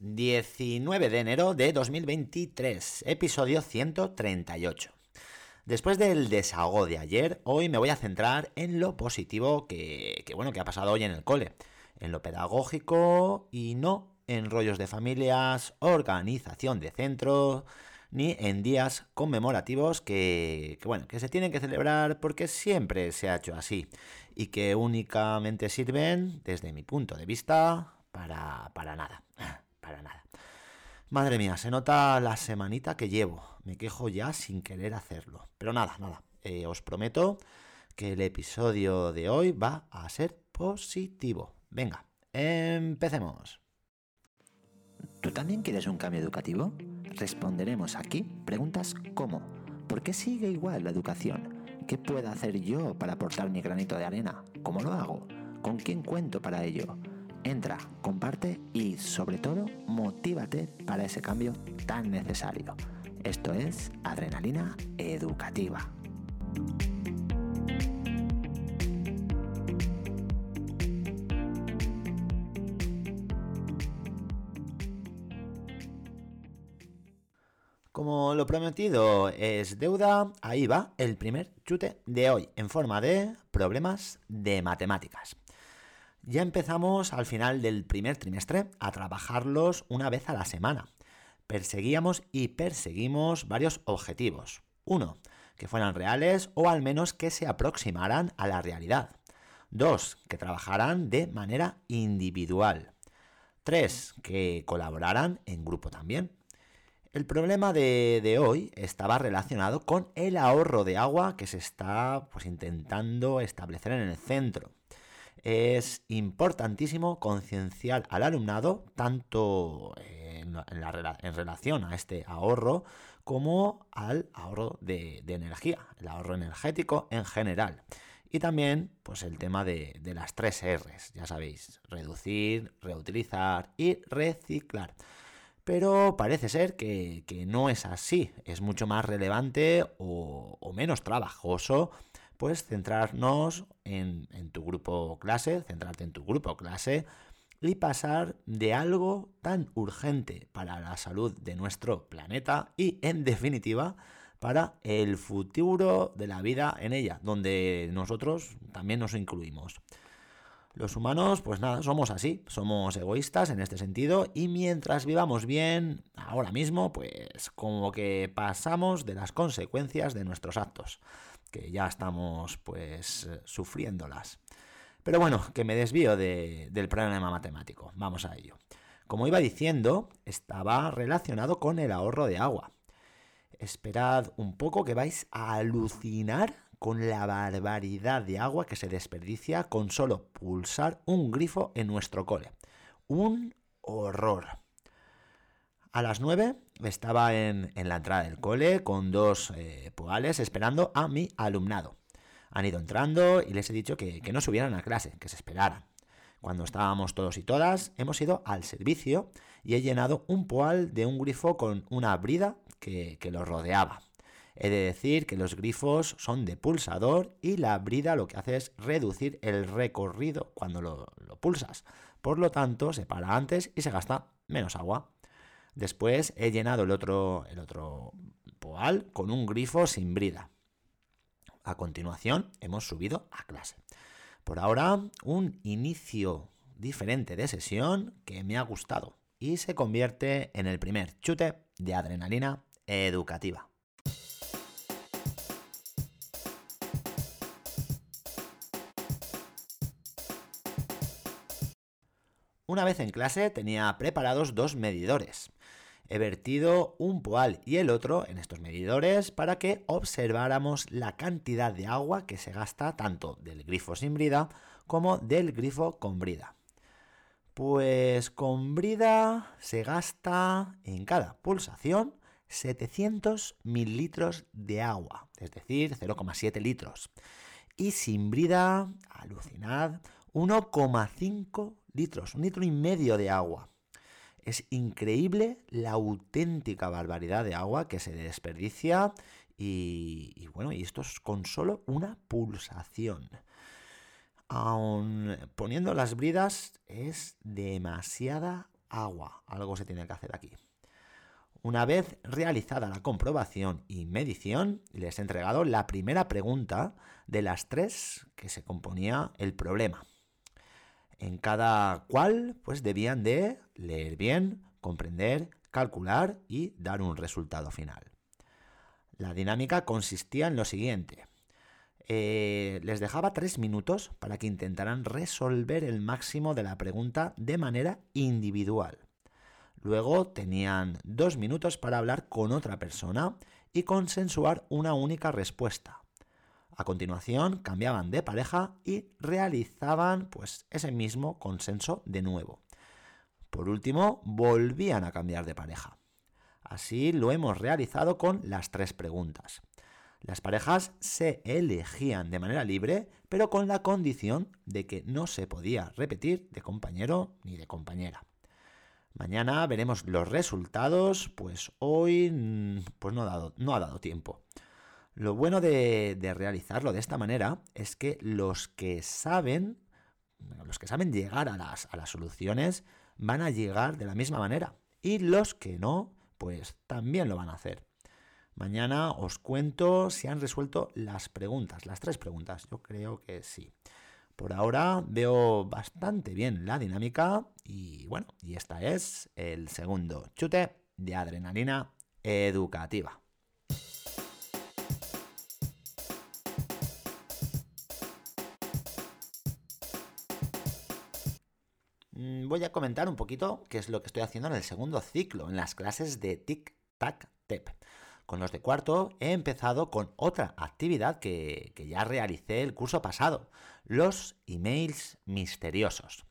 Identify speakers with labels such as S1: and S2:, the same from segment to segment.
S1: 19 de enero de 2023, episodio 138. Después del desahogo de ayer, hoy me voy a centrar en lo positivo que, bueno, que ha pasado hoy en el cole, en lo pedagógico y no en rollos de familias, organización de centro, ni en días conmemorativos que, bueno, que se tienen que celebrar porque siempre se ha hecho así y que únicamente sirven, desde mi punto de vista, para, para nada, para nada. Madre mía, se nota la semanita que llevo. Me quejo ya sin querer hacerlo. Pero nada, nada. Eh, os prometo que el episodio de hoy va a ser positivo. Venga, empecemos.
S2: ¿Tú también quieres un cambio educativo? Responderemos aquí preguntas como ¿por qué sigue igual la educación? ¿Qué puedo hacer yo para aportar mi granito de arena? ¿Cómo lo hago? ¿Con quién cuento para ello? Entra, comparte y sobre todo motívate para ese cambio tan necesario. Esto es Adrenalina Educativa.
S1: Como lo prometido es deuda, ahí va el primer chute de hoy, en forma de problemas de matemáticas. Ya empezamos al final del primer trimestre a trabajarlos una vez a la semana. Perseguíamos y perseguimos varios objetivos. Uno, que fueran reales o al menos que se aproximaran a la realidad. Dos, que trabajaran de manera individual. Tres, que colaboraran en grupo también. El problema de, hoy estaba relacionado con el ahorro de agua que se está pues, intentando establecer en el centro. Es importantísimo concienciar al alumnado tanto en, relación a este ahorro como al ahorro de, energía, el ahorro energético en general. Y también, pues el tema de, de, las tres R's, ya sabéis, reducir, reutilizar y reciclar. Pero parece ser que, no es así. Es mucho más relevante o, menos trabajoso pues centrarnos en, en, tu grupo clase, centrarte en tu grupo clase y pasar de algo tan urgente para la salud de nuestro planeta y en definitiva para el futuro de la vida en ella, donde nosotros también nos incluimos. Los humanos, pues nada, somos así, somos egoístas en este sentido y mientras vivamos bien, ahora mismo, pues como que pasamos de las consecuencias de nuestros actos, que ya estamos pues sufriéndolas. Pero bueno, que me desvío del problema matemático, vamos a ello. Como iba diciendo, estaba relacionado con el ahorro de agua. Esperad un poco que vais a alucinar con la barbaridad de agua que se desperdicia con solo pulsar un grifo en nuestro cole. Un horror. A las 9 estaba en, la entrada del cole con dos eh, poales esperando a mi alumnado. Han ido entrando y les he dicho que, que no subieran a clase, que se esperaran. Cuando estábamos todos y todas, hemos ido al servicio y he llenado un poal de un grifo con una brida que, lo rodeaba. He de decir que los grifos son de pulsador y la brida lo que hace es reducir el recorrido cuando lo, lo, pulsas. Por lo tanto, se para antes y se gasta menos agua. Después he llenado el otro, poal con un grifo sin brida. A continuación, hemos subido a clase. Por ahora, un inicio diferente de sesión que me ha gustado y se convierte en el primer chute de adrenalina educativa. Una vez en clase tenía preparados dos medidores he vertido un poal y el otro en estos medidores para que observáramos la cantidad de agua que se gasta tanto del grifo sin brida como del grifo con brida. Pues con brida se gasta en cada pulsación 700 mililitros de agua, es decir, 0,7 litros. Y sin brida, alucinad, 1,5 litros, un litro y medio de agua. Es increíble la auténtica barbaridad de agua que se desperdicia y, bueno, y esto es con solo una pulsación. Aun poniendo las bridas es demasiada agua. Algo se tiene que hacer aquí. Una vez realizada la comprobación y medición, les he entregado la primera pregunta de las tres que se componía el problema. En cada cual, pues debían de leer bien, comprender, calcular y dar un resultado final. La dinámica consistía en lo siguiente. Eh, les dejaba tres minutos para que intentaran resolver el máximo de la pregunta de manera individual. Luego tenían dos minutos para hablar con otra persona y consensuar una única respuesta. A continuación cambiaban de pareja y realizaban pues ese mismo consenso de nuevo. Por último, volvían a cambiar de pareja. Así lo hemos realizado con las tres preguntas. Las parejas se elegían de manera libre, pero con la condición de que no se podía repetir de compañero ni de compañera. Mañana veremos los resultados, pues hoy mm, pues no, ha dado, no ha dado tiempo. Lo bueno de, realizarlo de esta manera es que los que saben, los que saben llegar a las, a las soluciones, van a llegar de la misma manera. Y los que no, pues también lo van a hacer. Mañana os cuento si han resuelto las preguntas, las tres preguntas. Yo creo que sí. Por ahora veo bastante bien la dinámica y bueno, y esta es el segundo chute de adrenalina educativa. Voy a comentar un poquito qué es lo que estoy haciendo en el segundo ciclo, en las clases de Tic Tac Tep. Con los de cuarto he empezado con otra actividad que, ya realicé el curso pasado, los emails misteriosos.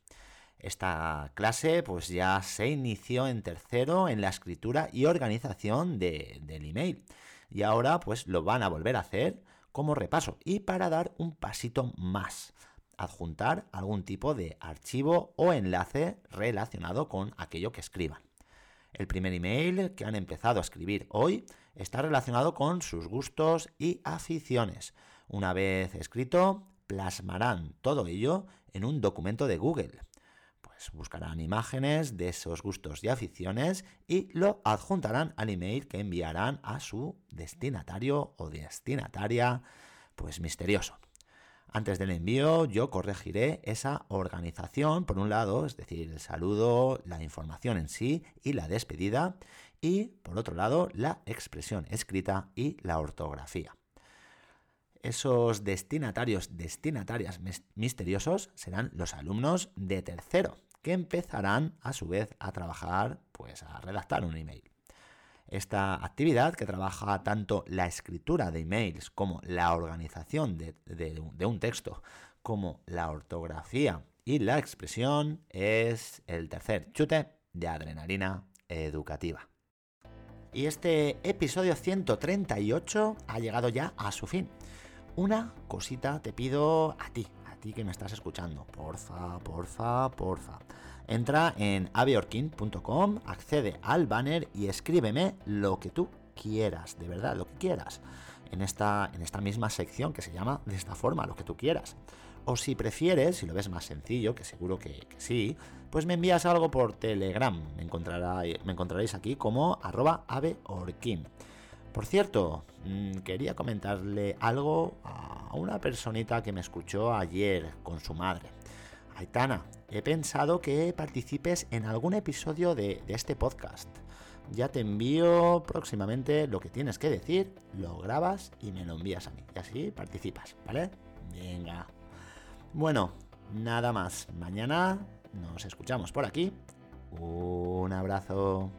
S1: Esta clase pues ya se inició en tercero en la escritura y organización del email. Y ahora pues lo van a volver a hacer como repaso y para dar un pasito más. Adjuntar algún tipo de archivo o enlace relacionado con aquello que escriban. El primer email que han empezado a escribir hoy está relacionado con sus gustos y aficiones. Una vez escrito, plasmarán todo ello en un documento de Google. Pues buscarán imágenes de esos gustos y aficiones y lo adjuntarán al email que enviarán a su destinatario o destinataria, pues misterioso. Antes del envío yo corregiré esa organización, por un lado, es decir, el saludo, la información en sí y la despedida, y por otro lado, la expresión escrita y la ortografía. Esos destinatarios, destinatarias misteriosos serán los alumnos de tercero, que empezarán a su vez a trabajar, pues a redactar un email. Esta actividad, que trabaja tanto la escritura de emails como la organización de, un texto, como la ortografía y la expresión, es el tercer chute de adrenalina educativa. Y este episodio 138 ha llegado ya a su fin. Una cosita te pido a ti, ti que me estás escuchando. Porfa, porfa, porfa. Entra en aviorkin.com, accede al banner y escríbeme lo que tú quieras, de verdad, lo que quieras. En esta, en esta misma sección que se llama de esta forma, lo que tú quieras. O si prefieres, si lo ves más sencillo, que seguro que, sí, pues me envías algo por Telegram. Me, me encontraréis aquí como arroba aveorkin. Por cierto, mm, quería comentarle algo a una personita que me escuchó ayer con su madre. Aitana, he pensado que participes en algún episodio de, este podcast. Ya te envío próximamente lo que tienes que decir, lo grabas y me lo envías a mí. Y así participas, ¿vale? Venga. Bueno, nada más. Mañana nos escuchamos por aquí. Un abrazo.